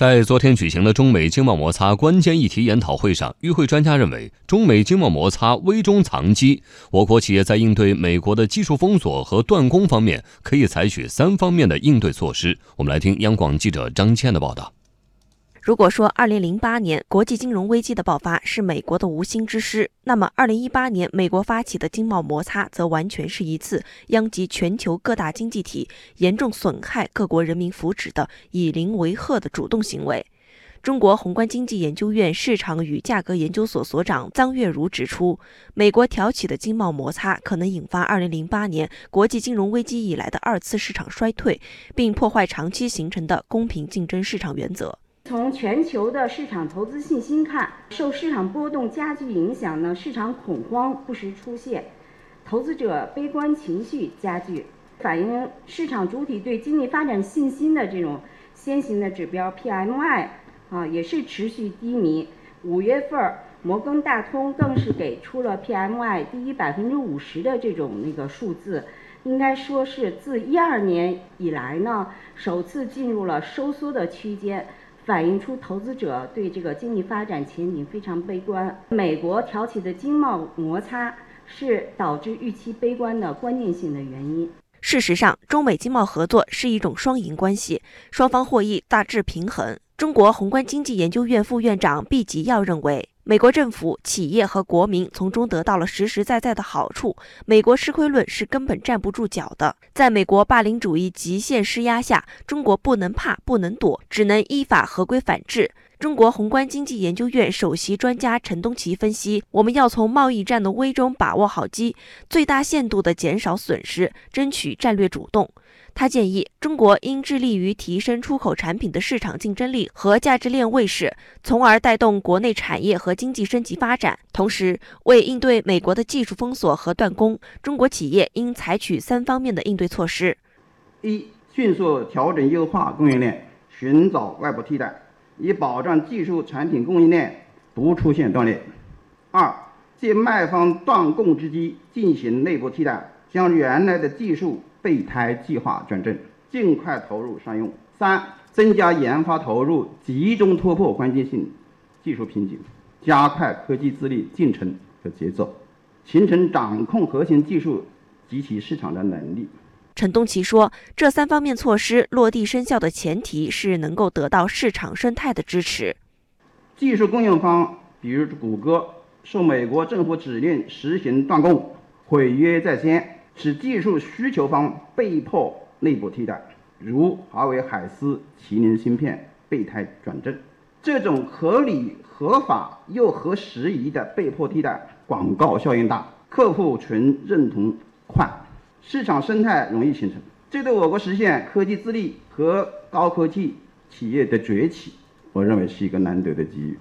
在昨天举行的中美经贸摩擦关键议题研讨会上，与会专家认为，中美经贸摩擦危中藏机，我国企业在应对美国的技术封锁和断供方面，可以采取三方面的应对措施。我们来听央广记者张倩的报道。如果说2008年国际金融危机的爆发是美国的无心之失，那么2018年美国发起的经贸摩擦则完全是一次殃及全球各大经济体、严重损害各国人民福祉的以邻为壑的主动行为。中国宏观经济研究院市场与价格研究所所长臧月如指出，美国挑起的经贸摩擦可能引发2008年国际金融危机以来的二次市场衰退，并破坏长期形成的公平竞争市场原则。从全球的市场投资信心看，受市场波动加剧影响呢，市场恐慌不时出现，投资者悲观情绪加剧，反映市场主体对经济发展信心的这种先行的指标 PMI 啊也是持续低迷。五月份，摩根大通更是给出了 PMI 低于百分之五十的这种那个数字，应该说是自一二年以来呢，首次进入了收缩的区间。反映出投资者对这个经济发展前景非常悲观。美国挑起的经贸摩擦是导致预期悲观的关键性的原因。事实上，中美经贸合作是一种双赢关系，双方获益大致平衡。中国宏观经济研究院副院长毕吉耀认为。美国政府、企业和国民从中得到了实实在在的好处。美国吃亏论是根本站不住脚的。在美国霸凌主义极限施压下，中国不能怕、不能躲，只能依法合规反制。中国宏观经济研究院首席专家陈东奇分析：我们要从贸易战的危中把握好机，最大限度地减少损失，争取战略主动。他建议中国应致力于提升出口产品的市场竞争力和价值链位势，从而带动国内产业和经济升级发展。同时，为应对美国的技术封锁和断供，中国企业应采取三方面的应对措施：一、迅速调整优化供应链，寻找外部替代，以保障技术产品供应链不出现断裂；二、借卖方断供之机进行内部替代，将原来的技术。备胎计划转正，尽快投入商用。三、增加研发投入，集中突破关键性技术瓶颈，加快科技自立进程和节奏，形成掌控核心技术及其市场的能力。陈东奇说，这三方面措施落地生效的前提是能够得到市场生态的支持。技术供应方，比如谷歌，受美国政府指令实行断供，毁约在先。使技术需求方被迫内部替代，如华为海思、麒麟芯片备胎转正，这种合理、合法又合时宜的被迫替代，广告效应大，客户群认同快，市场生态容易形成，这对我国实现科技自立和高科技企业的崛起，我认为是一个难得的机遇。